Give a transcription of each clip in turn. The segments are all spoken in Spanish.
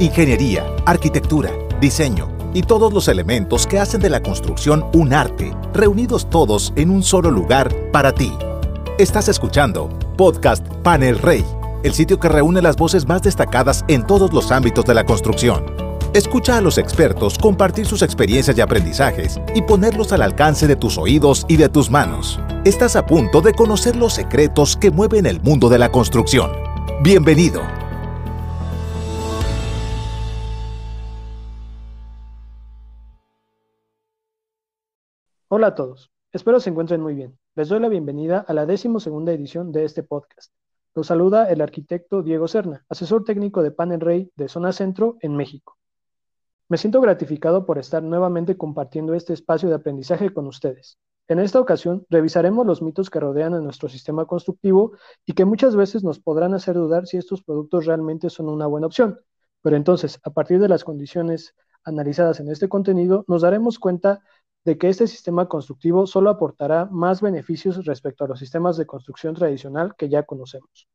Ingeniería, arquitectura, diseño y todos los elementos que hacen de la construcción un arte, reunidos todos en un solo lugar para ti. Estás escuchando Podcast Panel Rey, el sitio que reúne las voces más destacadas en todos los ámbitos de la construcción. Escucha a los expertos compartir sus experiencias y aprendizajes y ponerlos al alcance de tus oídos y de tus manos. Estás a punto de conocer los secretos que mueven el mundo de la construcción. Bienvenido. Hola a todos, espero se encuentren muy bien. Les doy la bienvenida a la décimo segunda edición de este podcast. Los saluda el arquitecto Diego Serna, asesor técnico de Panel Rey de Zona Centro en México. Me siento gratificado por estar nuevamente compartiendo este espacio de aprendizaje con ustedes. En esta ocasión revisaremos los mitos que rodean a nuestro sistema constructivo y que muchas veces nos podrán hacer dudar si estos productos realmente son una buena opción. Pero entonces, a partir de las condiciones analizadas en este contenido, nos daremos cuenta de que este sistema constructivo solo aportará más beneficios respecto a los sistemas de construcción tradicional que ya conocemos.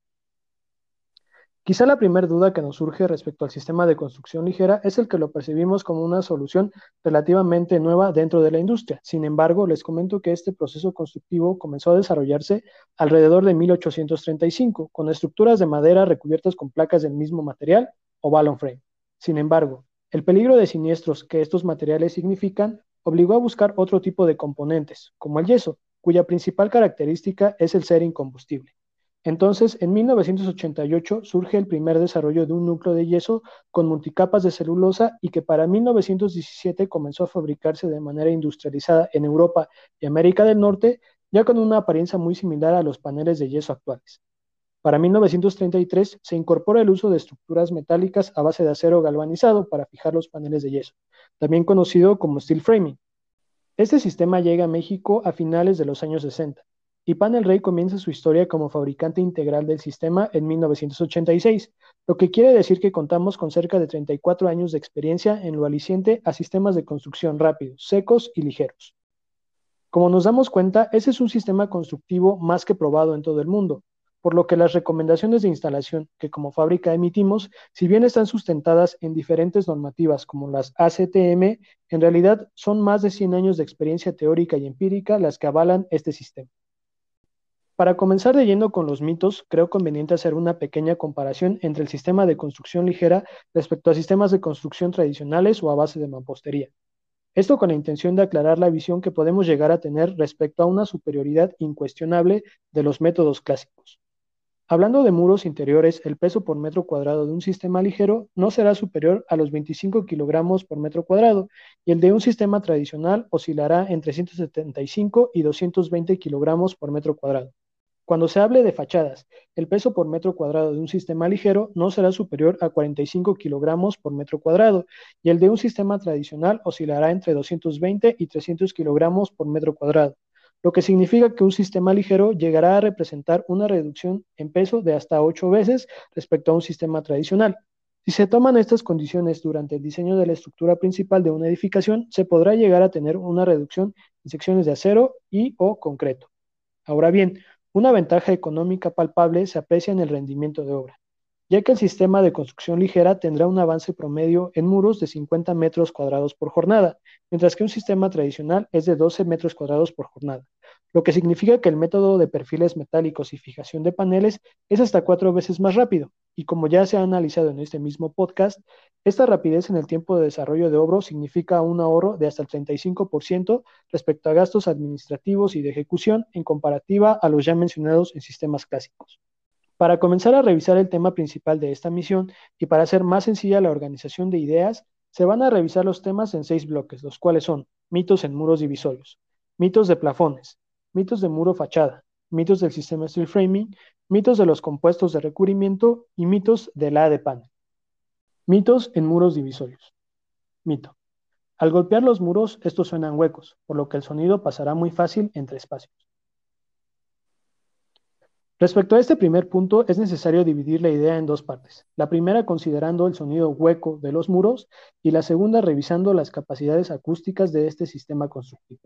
Quizá la primera duda que nos surge respecto al sistema de construcción ligera es el que lo percibimos como una solución relativamente nueva dentro de la industria. Sin embargo, les comento que este proceso constructivo comenzó a desarrollarse alrededor de 1835, con estructuras de madera recubiertas con placas del mismo material o balloon frame. Sin embargo, el peligro de siniestros que estos materiales significan obligó a buscar otro tipo de componentes, como el yeso, cuya principal característica es el ser incombustible. Entonces, en 1988 surge el primer desarrollo de un núcleo de yeso con multicapas de celulosa y que para 1917 comenzó a fabricarse de manera industrializada en Europa y América del Norte, ya con una apariencia muy similar a los paneles de yeso actuales. Para 1933 se incorpora el uso de estructuras metálicas a base de acero galvanizado para fijar los paneles de yeso, también conocido como steel framing. Este sistema llega a México a finales de los años 60 y Panel Rey comienza su historia como fabricante integral del sistema en 1986, lo que quiere decir que contamos con cerca de 34 años de experiencia en lo aliciente a sistemas de construcción rápidos, secos y ligeros. Como nos damos cuenta, ese es un sistema constructivo más que probado en todo el mundo, por lo que las recomendaciones de instalación que como fábrica emitimos, si bien están sustentadas en diferentes normativas como las ACTM, en realidad son más de 100 años de experiencia teórica y empírica las que avalan este sistema. Para comenzar de con los mitos, creo conveniente hacer una pequeña comparación entre el sistema de construcción ligera respecto a sistemas de construcción tradicionales o a base de mampostería. Esto con la intención de aclarar la visión que podemos llegar a tener respecto a una superioridad incuestionable de los métodos clásicos. Hablando de muros interiores, el peso por metro cuadrado de un sistema ligero no será superior a los 25 kilogramos por metro cuadrado y el de un sistema tradicional oscilará entre 175 y 220 kilogramos por metro cuadrado. Cuando se hable de fachadas, el peso por metro cuadrado de un sistema ligero no será superior a 45 kilogramos por metro cuadrado y el de un sistema tradicional oscilará entre 220 y 300 kilogramos por metro cuadrado lo que significa que un sistema ligero llegará a representar una reducción en peso de hasta 8 veces respecto a un sistema tradicional. Si se toman estas condiciones durante el diseño de la estructura principal de una edificación, se podrá llegar a tener una reducción en secciones de acero y o concreto. Ahora bien, una ventaja económica palpable se aprecia en el rendimiento de obra, ya que el sistema de construcción ligera tendrá un avance promedio en muros de 50 metros cuadrados por jornada, mientras que un sistema tradicional es de 12 metros cuadrados por jornada, lo que significa que el método de perfiles metálicos y fijación de paneles es hasta cuatro veces más rápido, y como ya se ha analizado en este mismo podcast, esta rapidez en el tiempo de desarrollo de obra significa un ahorro de hasta el 35% respecto a gastos administrativos y de ejecución en comparativa a los ya mencionados en sistemas clásicos. Para comenzar a revisar el tema principal de esta misión y para hacer más sencilla la organización de ideas, se van a revisar los temas en seis bloques, los cuales son mitos en muros divisorios, mitos de plafones, mitos de muro fachada, mitos del sistema steel framing, mitos de los compuestos de recubrimiento y mitos de la de panel. Mitos en muros divisorios. Mito. Al golpear los muros, estos suenan huecos, por lo que el sonido pasará muy fácil entre espacios. Respecto a este primer punto, es necesario dividir la idea en dos partes. La primera considerando el sonido hueco de los muros y la segunda revisando las capacidades acústicas de este sistema constructivo.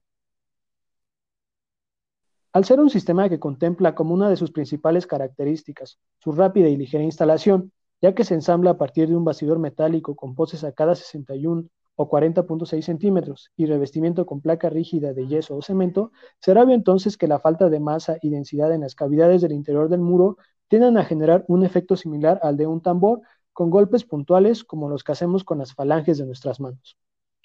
Al ser un sistema que contempla como una de sus principales características su rápida y ligera instalación, ya que se ensambla a partir de un bastidor metálico con postes a cada 61 o 40.6 centímetros y revestimiento con placa rígida de yeso o cemento, será obvio entonces que la falta de masa y densidad en las cavidades del interior del muro tienden a generar un efecto similar al de un tambor con golpes puntuales como los que hacemos con las falanges de nuestras manos.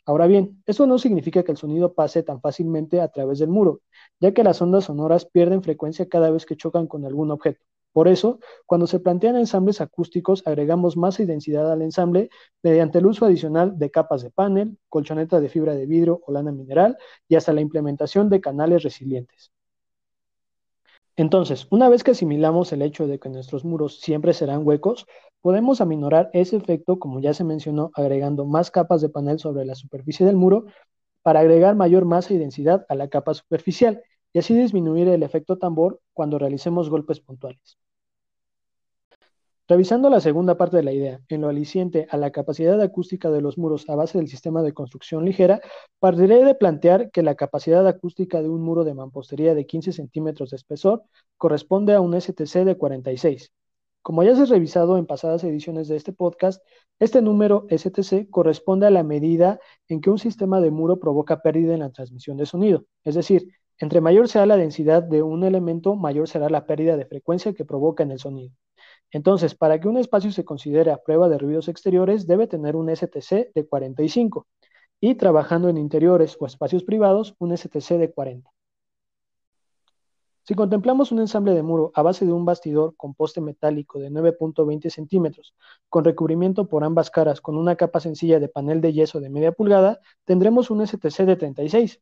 Ahora bien, eso no significa que el sonido pase tan fácilmente a través del muro, ya que las ondas sonoras pierden frecuencia cada vez que chocan con algún objeto. Por eso, cuando se plantean ensambles acústicos, agregamos masa y densidad al ensamble mediante el uso adicional de capas de panel, colchoneta de fibra de vidrio o lana mineral y hasta la implementación de canales resilientes. Entonces, una vez que asimilamos el hecho de que nuestros muros siempre serán huecos, podemos aminorar ese efecto, como ya se mencionó, agregando más capas de panel sobre la superficie del muro para agregar mayor masa y densidad a la capa superficial y así disminuir el efecto tambor cuando realicemos golpes puntuales. Revisando la segunda parte de la idea, en lo aliciente a la capacidad acústica de los muros a base del sistema de construcción ligera, partiré de plantear que la capacidad acústica de un muro de mampostería de 15 centímetros de espesor corresponde a un STC de 46. Como ya se ha revisado en pasadas ediciones de este podcast, este número STC corresponde a la medida en que un sistema de muro provoca pérdida en la transmisión de sonido. Es decir, entre mayor sea la densidad de un elemento, mayor será la pérdida de frecuencia que provoca en el sonido. Entonces, para que un espacio se considere a prueba de ruidos exteriores, debe tener un STC de 45 y trabajando en interiores o espacios privados, un STC de 40. Si contemplamos un ensamble de muro a base de un bastidor con poste metálico de 9.20 centímetros, con recubrimiento por ambas caras con una capa sencilla de panel de yeso de media pulgada, tendremos un STC de 36,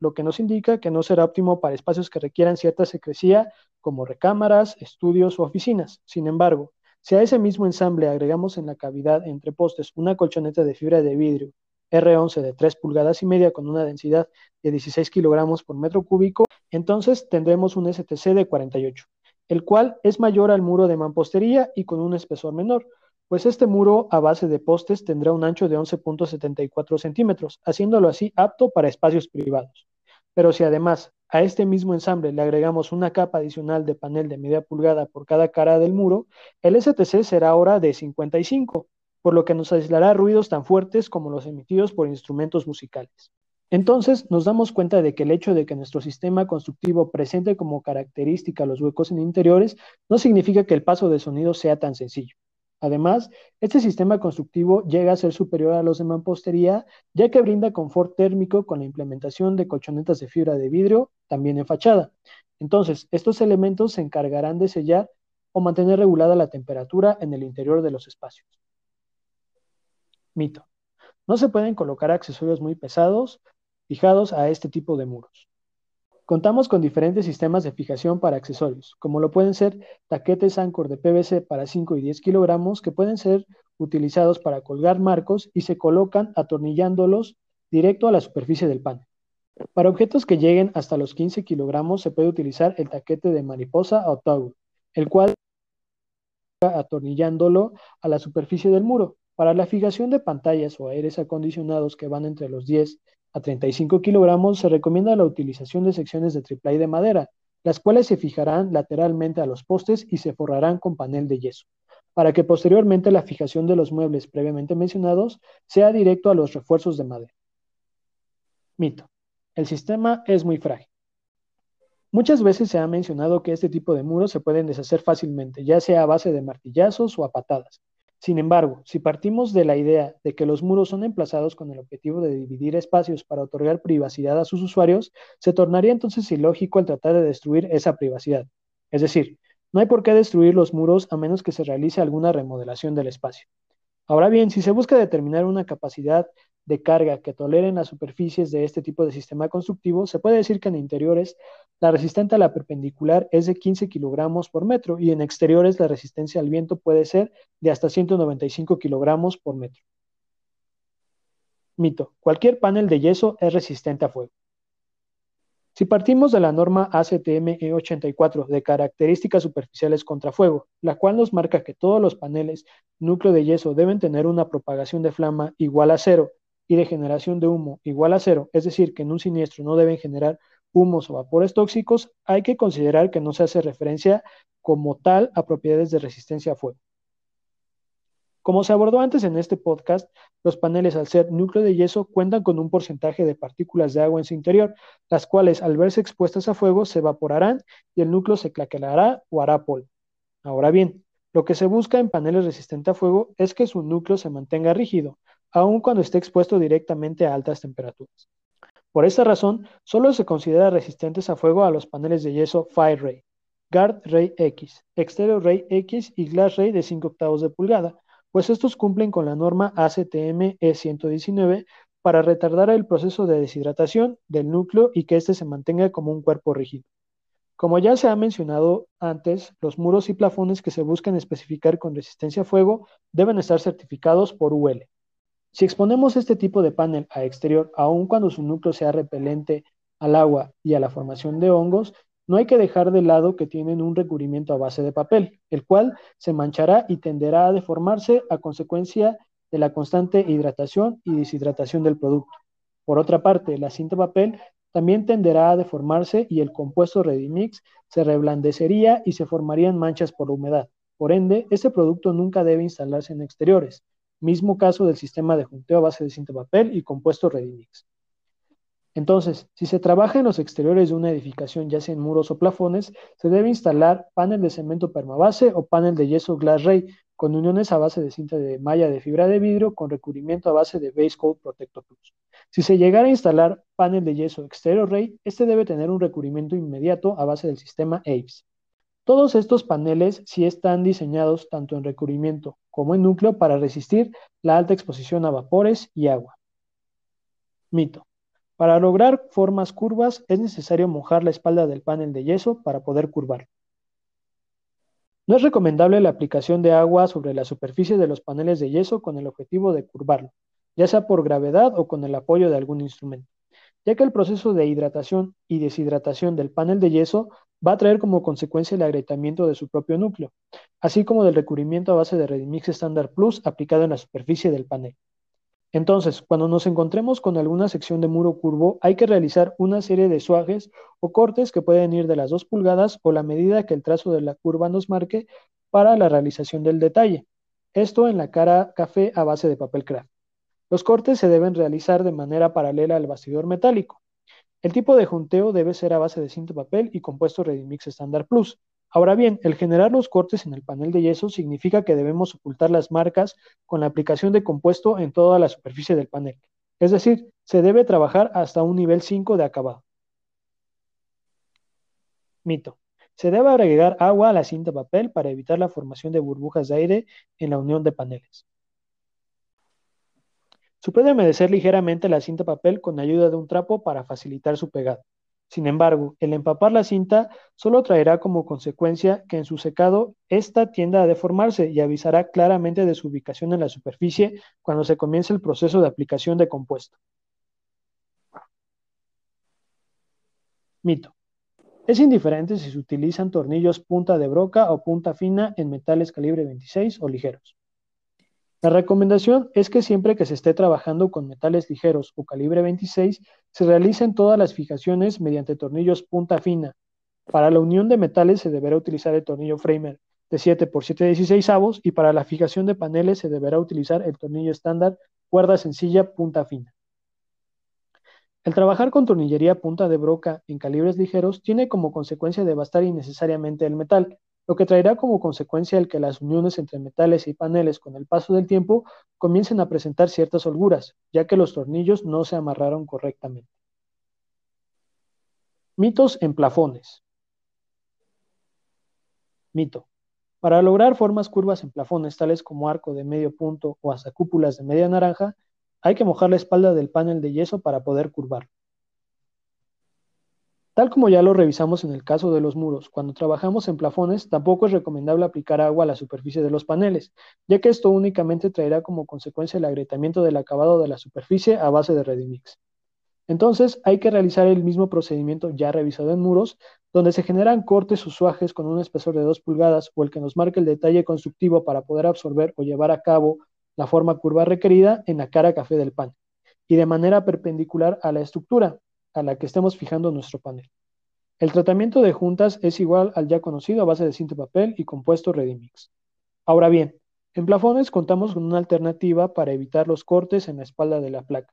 lo que nos indica que no será óptimo para espacios que requieran cierta secrecía como recámaras, estudios u oficinas. Sin embargo, si a ese mismo ensamble agregamos en la cavidad entre postes una colchoneta de fibra de vidrio R11 de 3 pulgadas y media con una densidad de 16 kilogramos por metro cúbico, entonces tendremos un STC de 48, el cual es mayor al muro de mampostería y con un espesor menor, pues este muro a base de postes tendrá un ancho de 11.74 centímetros, haciéndolo así apto para espacios privados. Pero si además a este mismo ensamble le agregamos una capa adicional de panel de media pulgada por cada cara del muro, el STC será ahora de 55, por lo que nos aislará ruidos tan fuertes como los emitidos por instrumentos musicales. Entonces nos damos cuenta de que el hecho de que nuestro sistema constructivo presente como característica los huecos en interiores no significa que el paso de sonido sea tan sencillo. Además, este sistema constructivo llega a ser superior a los de mampostería, ya que brinda confort térmico con la implementación de colchonetas de fibra de vidrio, también en fachada. Entonces, estos elementos se encargarán de sellar o mantener regulada la temperatura en el interior de los espacios. Mito. No se pueden colocar accesorios muy pesados fijados a este tipo de muros. Contamos con diferentes sistemas de fijación para accesorios, como lo pueden ser taquetes Anchor de PVC para 5 y 10 kilogramos que pueden ser utilizados para colgar marcos y se colocan atornillándolos directo a la superficie del panel. Para objetos que lleguen hasta los 15 kilogramos se puede utilizar el taquete de mariposa o toggle, el cual atornillándolo a la superficie del muro. Para la fijación de pantallas o aires acondicionados que van entre los 10 a 35 kilogramos, se recomienda la utilización de secciones de triple de madera, las cuales se fijarán lateralmente a los postes y se forrarán con panel de yeso, para que posteriormente la fijación de los muebles previamente mencionados sea directo a los refuerzos de madera. Mito. El sistema es muy frágil. Muchas veces se ha mencionado que este tipo de muros se pueden deshacer fácilmente, ya sea a base de martillazos o a patadas, sin embargo, si partimos de la idea de que los muros son emplazados con el objetivo de dividir espacios para otorgar privacidad a sus usuarios, se tornaría entonces ilógico el tratar de destruir esa privacidad. Es decir, no hay por qué destruir los muros a menos que se realice alguna remodelación del espacio. Ahora bien, si se busca determinar una capacidad de carga que toleren las superficies de este tipo de sistema constructivo, se puede decir que en interiores la resistencia a la perpendicular es de 15 kilogramos por metro y en exteriores la resistencia al viento puede ser de hasta 195 kilogramos por metro. Mito. Cualquier panel de yeso es resistente a fuego. Si partimos de la norma ACTM E84 de características superficiales contra fuego, la cual nos marca que todos los paneles núcleo de yeso deben tener una propagación de flama igual a cero y de generación de humo igual a cero, es decir, que en un siniestro no deben generar humos o vapores tóxicos, hay que considerar que no se hace referencia como tal a propiedades de resistencia a fuego. Como se abordó antes en este podcast, los paneles al ser núcleo de yeso cuentan con un porcentaje de partículas de agua en su interior, las cuales al verse expuestas a fuego se evaporarán y el núcleo se claquelará o hará polvo. Ahora bien, lo que se busca en paneles resistentes a fuego es que su núcleo se mantenga rígido, aun cuando esté expuesto directamente a altas temperaturas. Por esta razón, solo se considera resistentes a fuego a los paneles de yeso Fire Ray, Guard Ray X, Exterior Ray X y Glass Ray de 5 octavos de pulgada, pues estos cumplen con la norma ACTM E119 para retardar el proceso de deshidratación del núcleo y que éste se mantenga como un cuerpo rígido. Como ya se ha mencionado antes, los muros y plafones que se buscan especificar con resistencia a fuego deben estar certificados por UL. Si exponemos este tipo de panel a exterior, aun cuando su núcleo sea repelente al agua y a la formación de hongos, no hay que dejar de lado que tienen un recubrimiento a base de papel, el cual se manchará y tenderá a deformarse a consecuencia de la constante hidratación y deshidratación del producto. Por otra parte, la cinta papel también tenderá a deformarse y el compuesto Redimix se reblandecería y se formarían manchas por humedad. Por ende, este producto nunca debe instalarse en exteriores. Mismo caso del sistema de junteo a base de cinta papel y compuesto Redimix. Entonces, si se trabaja en los exteriores de una edificación, ya sea en muros o plafones, se debe instalar panel de cemento permabase o panel de yeso Glass Ray con uniones a base de cinta de malla de fibra de vidrio con recubrimiento a base de Base Coat Protector Plus. Si se llegara a instalar panel de yeso Exterior Ray, este debe tener un recubrimiento inmediato a base del sistema AVES. Todos estos paneles sí están diseñados tanto en recubrimiento como en núcleo para resistir la alta exposición a vapores y agua. Mito. Para lograr formas curvas es necesario mojar la espalda del panel de yeso para poder curvarlo. No es recomendable la aplicación de agua sobre la superficie de los paneles de yeso con el objetivo de curvarlo, ya sea por gravedad o con el apoyo de algún instrumento, ya que el proceso de hidratación y deshidratación del panel de yeso va a traer como consecuencia el agrietamiento de su propio núcleo, así como del recubrimiento a base de Redimix Standard Plus aplicado en la superficie del panel. Entonces, cuando nos encontremos con alguna sección de muro curvo, hay que realizar una serie de suajes o cortes que pueden ir de las 2 pulgadas o la medida que el trazo de la curva nos marque para la realización del detalle. Esto en la cara café a base de papel craft. Los cortes se deben realizar de manera paralela al bastidor metálico. El tipo de junteo debe ser a base de cinto papel y compuesto Redimix Standard Plus. Ahora bien, el generar los cortes en el panel de yeso significa que debemos ocultar las marcas con la aplicación de compuesto en toda la superficie del panel. Es decir, se debe trabajar hasta un nivel 5 de acabado. Mito. Se debe agregar agua a la cinta papel para evitar la formación de burbujas de aire en la unión de paneles. Se puede humedecer ligeramente la cinta papel con ayuda de un trapo para facilitar su pegado. Sin embargo, el empapar la cinta solo traerá como consecuencia que en su secado ésta tienda a deformarse y avisará claramente de su ubicación en la superficie cuando se comience el proceso de aplicación de compuesto. Mito. Es indiferente si se utilizan tornillos punta de broca o punta fina en metales calibre 26 o ligeros. La recomendación es que siempre que se esté trabajando con metales ligeros o calibre 26, se realicen todas las fijaciones mediante tornillos punta fina. Para la unión de metales se deberá utilizar el tornillo Framer de 7 x 7 16 avos y para la fijación de paneles se deberá utilizar el tornillo estándar cuerda sencilla punta fina. El trabajar con tornillería punta de broca en calibres ligeros tiene como consecuencia devastar innecesariamente el metal, lo que traerá como consecuencia el que las uniones entre metales y paneles con el paso del tiempo comiencen a presentar ciertas holguras, ya que los tornillos no se amarraron correctamente. Mitos en plafones. Mito. Para lograr formas curvas en plafones tales como arco de medio punto o hasta cúpulas de media naranja, hay que mojar la espalda del panel de yeso para poder curvarlo. Tal como ya lo revisamos en el caso de los muros, cuando trabajamos en plafones tampoco es recomendable aplicar agua a la superficie de los paneles, ya que esto únicamente traerá como consecuencia el agrietamiento del acabado de la superficie a base de Redimix. Entonces hay que realizar el mismo procedimiento ya revisado en muros, donde se generan cortes o suajes con un espesor de 2 pulgadas o el que nos marque el detalle constructivo para poder absorber o llevar a cabo la forma curva requerida en la cara café del pan, y de manera perpendicular a la estructura, a la que estemos fijando nuestro panel. El tratamiento de juntas es igual al ya conocido a base de cinta papel y compuesto Redimix. Ahora bien, En plafones contamos con una alternativa para evitar los cortes en la espalda de la placa,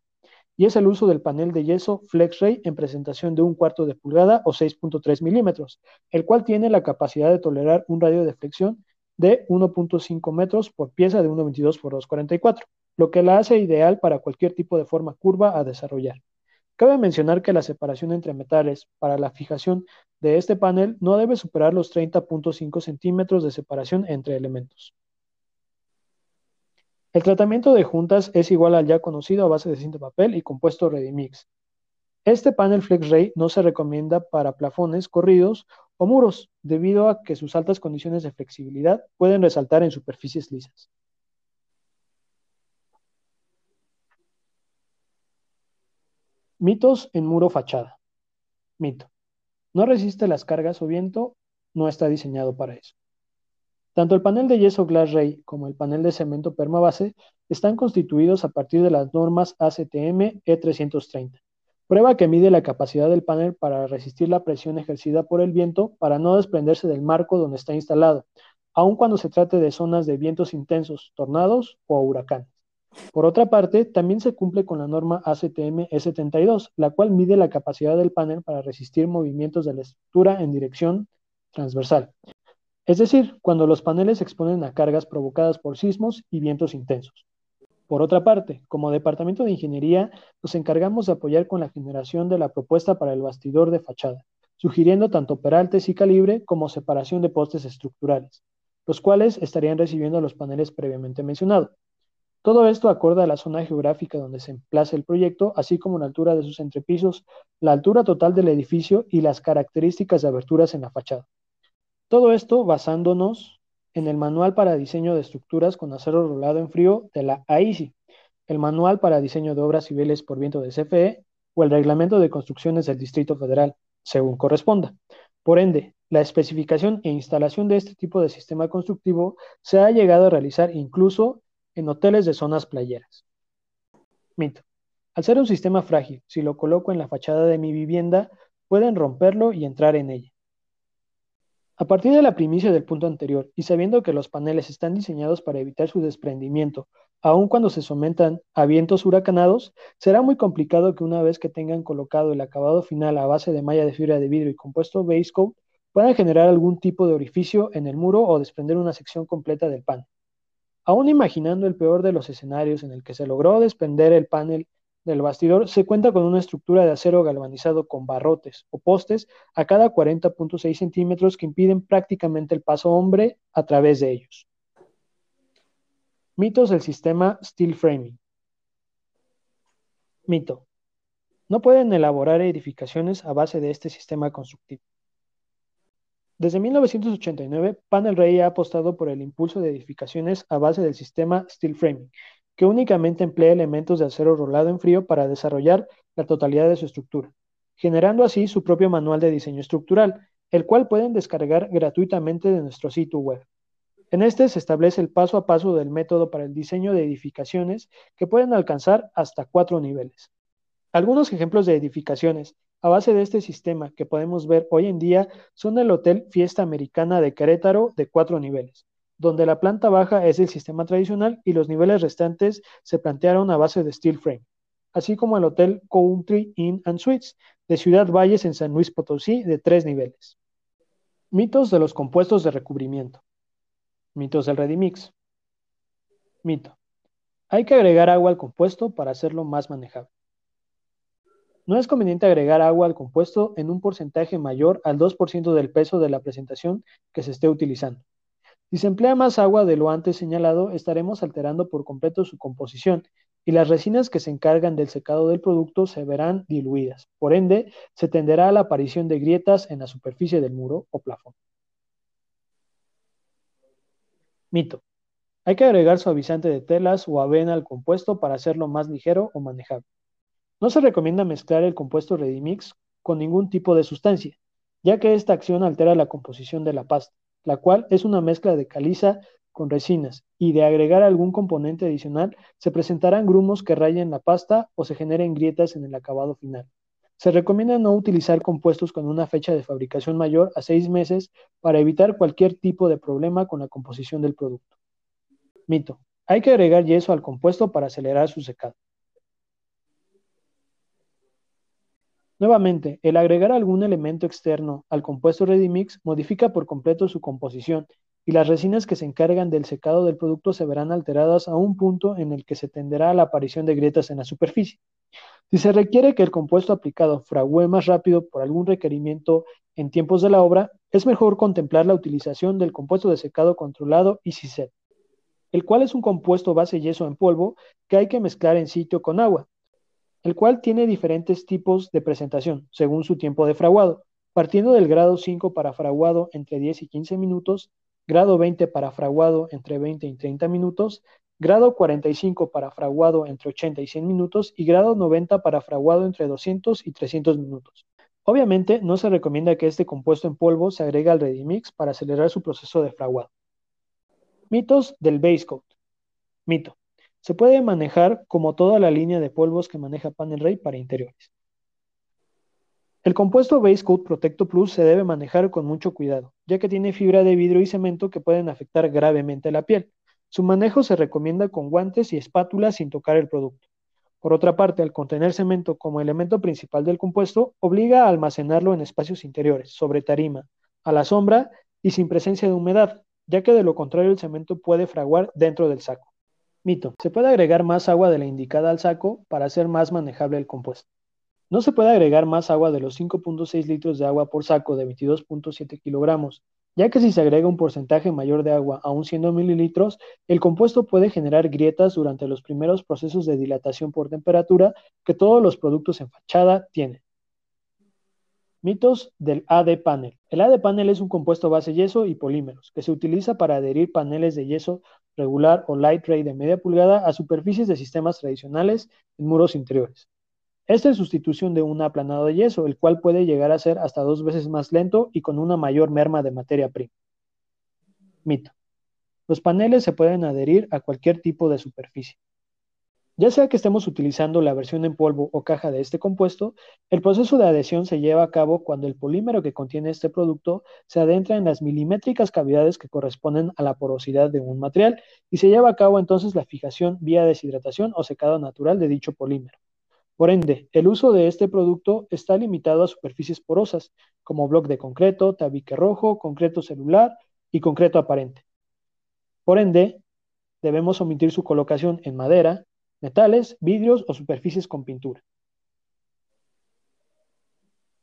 y es el uso del panel de yeso FlexRay en presentación de un cuarto de pulgada o 6.3 milímetros, el cual tiene la capacidad de tolerar un radio de flexión de 1.5 metros por pieza de 1.22 por 2.44, lo que la hace ideal para cualquier tipo de forma curva a desarrollar. Cabe mencionar que la separación entre metales para la fijación de este panel no debe superar los 30.5 centímetros de separación entre elementos. El tratamiento de juntas es igual al ya conocido a base de cinta papel y compuesto Redimix. Este panel FlexRay no se recomienda para plafones corridos o muros, debido a que sus altas condiciones de flexibilidad pueden resaltar en superficies lisas. Mitos en muro fachada. Mito. No resiste las cargas o viento, no está diseñado para eso. Tanto el panel de yeso Glass Ray como el panel de cemento permabase están constituidos a partir de las normas ACTM E330, prueba que mide la capacidad del panel para resistir la presión ejercida por el viento para no desprenderse del marco donde está instalado, aun cuando se trate de zonas de vientos intensos, tornados o huracanes. Por otra parte, también se cumple con la norma ACTM E72, la cual mide la capacidad del panel para resistir movimientos de la estructura en dirección transversal. Es decir, cuando los paneles se exponen a cargas provocadas por sismos y vientos intensos. Por otra parte, como Departamento de Ingeniería, nos encargamos de apoyar con la generación de la propuesta para el bastidor de fachada, sugiriendo tanto peraltes y calibre como separación de postes estructurales, los cuales estarían recibiendo los paneles previamente mencionados. Todo esto acorde a la zona geográfica donde se emplaza el proyecto, así como la altura de sus entrepisos, la altura total del edificio y las características de aberturas en la fachada. Todo esto basándonos en el Manual para Diseño de Estructuras con Acero Rolado en Frío de la AISI, el Manual para Diseño de Obras Civiles por Viento de CFE o el Reglamento de Construcciones del Distrito Federal, según corresponda. Por ende, la especificación e instalación de este tipo de sistema constructivo se ha llegado a realizar incluso en hoteles de zonas playeras. Mito. Al ser un sistema frágil, si lo coloco en la fachada de mi vivienda, pueden romperlo y entrar en ella. A partir de la primicia del punto anterior y sabiendo que los paneles están diseñados para evitar su desprendimiento, aun cuando se sometan a vientos huracanados, será muy complicado que una vez que tengan colocado el acabado final a base de malla de fibra de vidrio y compuesto base coat, puedan generar algún tipo de orificio en el muro o desprender una sección completa del panel. Aún imaginando el peor de los escenarios en el que se logró desprender el panel del bastidor, se cuenta con una estructura de acero galvanizado con barrotes o postes a cada 40.6 centímetros que impiden prácticamente el paso hombre a través de ellos. Mitos del sistema steel framing. Mito. No pueden elaborar edificaciones a base de este sistema constructivo. Desde 1989, Panel Ray ha apostado por el impulso de edificaciones a base del sistema Steel Framing, que únicamente emplea elementos de acero rolado en frío para desarrollar la totalidad de su estructura, generando así su propio manual de diseño estructural, el cual pueden descargar gratuitamente de nuestro sitio web. En este se establece el paso a paso del método para el diseño de edificaciones que pueden alcanzar hasta cuatro niveles. Algunos ejemplos de edificaciones a base de este sistema que podemos ver hoy en día son el Hotel Fiesta Americana de Querétaro de cuatro niveles, donde la planta baja es el sistema tradicional y los niveles restantes se plantearon a base de steel frame, así como el Hotel Country Inn and Suites de Ciudad Valles en San Luis Potosí de tres niveles. Mitos de los compuestos de recubrimiento. Mitos del Redimix. Mito. Hay que agregar agua al compuesto para hacerlo más manejable. No es conveniente agregar agua al compuesto en un porcentaje mayor al 2% del peso de la presentación que se esté utilizando. Si se emplea más agua de lo antes señalado, estaremos alterando por completo su composición y las resinas que se encargan del secado del producto se verán diluidas. Por ende, se tenderá a la aparición de grietas en la superficie del muro o plafón. Mito. Hay que agregar suavizante de telas o avena al compuesto para hacerlo más ligero o manejable. No se recomienda mezclar el compuesto Redimix con ningún tipo de sustancia, ya que esta acción altera la composición de la pasta, la cual es una mezcla de caliza con resinas, y de agregar algún componente adicional se presentarán grumos que rayen la pasta o se generen grietas en el acabado final. Se recomienda no utilizar compuestos con una fecha de fabricación mayor a seis meses para evitar cualquier tipo de problema con la composición del producto. Mito. Hay que agregar yeso al compuesto para acelerar su secado. Nuevamente, el agregar algún elemento externo al compuesto Ready-Mix modifica por completo su composición y las resinas que se encargan del secado del producto se verán alteradas a un punto en el que se tenderá a la aparición de grietas en la superficie. Si se requiere que el compuesto aplicado fragüe más rápido por algún requerimiento en tiempos de la obra, es mejor contemplar la utilización del compuesto de secado controlado EasySet, el cual es un compuesto base yeso en polvo que hay que mezclar en sitio con agua, el cual tiene diferentes tipos de presentación según su tiempo de fraguado, partiendo del grado 5 para fraguado entre 10 y 15 minutos, grado 20 para fraguado entre 20 y 30 minutos, grado 45 para fraguado entre 80 y 100 minutos y grado 90 para fraguado entre 200 y 300 minutos. Obviamente no se recomienda que este compuesto en polvo se agregue al ready mix para acelerar su proceso de fraguado. Mitos del base coat. Mito. Se puede manejar como toda la línea de polvos que maneja Panel Ray para interiores. El compuesto Base Coat Protecto Plus se debe manejar con mucho cuidado, ya que tiene fibra de vidrio y cemento que pueden afectar gravemente la piel. Su manejo se recomienda con guantes y espátulas sin tocar el producto. Por otra parte, al contener cemento como elemento principal del compuesto, obliga a almacenarlo en espacios interiores, sobre tarima, a la sombra y sin presencia de humedad, ya que de lo contrario el cemento puede fraguar dentro del saco. Mito. Se puede agregar más agua de la indicada al saco para hacer más manejable el compuesto. No se puede agregar más agua de los 5.6 litros de agua por saco de 22.7 kilogramos, ya que si se agrega un porcentaje mayor de agua a un 100 mililitros, el compuesto puede generar grietas durante los primeros procesos de dilatación por temperatura que todos los productos en fachada tienen. Mitos del AD panel. El AD panel es un compuesto base yeso y polímeros que se utiliza para adherir paneles de yeso regular o light ray de media pulgada a superficies de sistemas tradicionales en muros interiores. Esta es sustitución de un aplanado de yeso, el cual puede llegar a ser hasta dos veces más lento y con una mayor merma de materia prima. Mito. Los paneles se pueden adherir a cualquier tipo de superficie. Ya sea que estemos utilizando la versión en polvo o caja de este compuesto, el proceso de adhesión se lleva a cabo cuando el polímero que contiene este producto se adentra en las milimétricas cavidades que corresponden a la porosidad de un material y se lleva a cabo entonces la fijación vía deshidratación o secado natural de dicho polímero. Por ende, el uso de este producto está limitado a superficies porosas, como bloc de concreto, tabique rojo, concreto celular y concreto aparente. Por ende, debemos omitir su colocación en madera, metales, vidrios o superficies con pintura.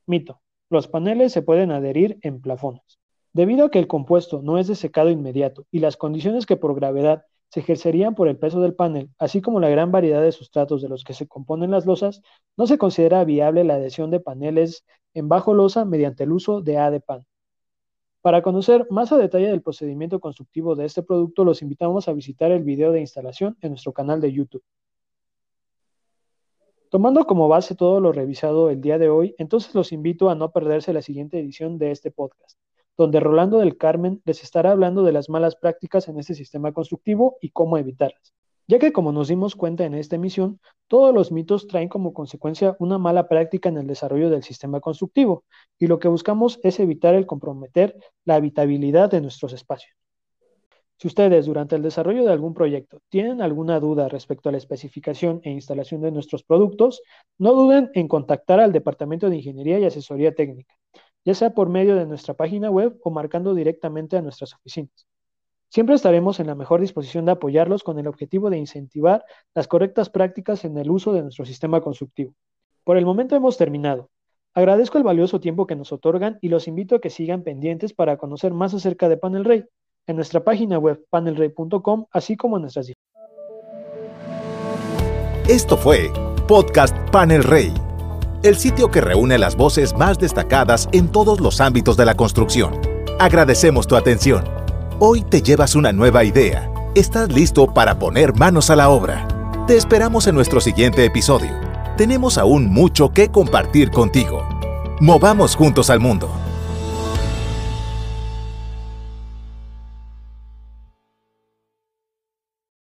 Mito. Los paneles se pueden adherir en plafones. Debido a que el compuesto no es de secado inmediato y las condiciones que por gravedad se ejercerían por el peso del panel, así como la gran variedad de sustratos de los que se componen las losas, no se considera viable la adhesión de paneles en bajo losa mediante el uso de ADPAN. Para conocer más a detalle del procedimiento constructivo de este producto, los invitamos a visitar el video de instalación en nuestro canal de YouTube. Tomando como base todo lo revisado el día de hoy, entonces los invito a no perderse la siguiente edición de este podcast donde Rolando del Carmen les estará hablando de las malas prácticas en este sistema constructivo y cómo evitarlas. Ya que como nos dimos cuenta en esta emisión, todos los mitos traen como consecuencia una mala práctica en el desarrollo del sistema constructivo, y lo que buscamos es evitar el comprometer la habitabilidad de nuestros espacios. Si ustedes durante el desarrollo de algún proyecto tienen alguna duda respecto a la especificación e instalación de nuestros productos, no duden en contactar al Departamento de Ingeniería y Asesoría Técnica ya sea por medio de nuestra página web o marcando directamente a nuestras oficinas. Siempre estaremos en la mejor disposición de apoyarlos con el objetivo de incentivar las correctas prácticas en el uso de nuestro sistema constructivo. Por el momento hemos terminado. Agradezco el valioso tiempo que nos otorgan y los invito a que sigan pendientes para conocer más acerca de Panel Rey en nuestra página web panelrey.com, así como en nuestras. Esto fue Podcast Panel Rey el sitio que reúne las voces más destacadas en todos los ámbitos de la construcción. Agradecemos tu atención. Hoy te llevas una nueva idea. Estás listo para poner manos a la obra. Te esperamos en nuestro siguiente episodio. Tenemos aún mucho que compartir contigo. Movamos juntos al mundo.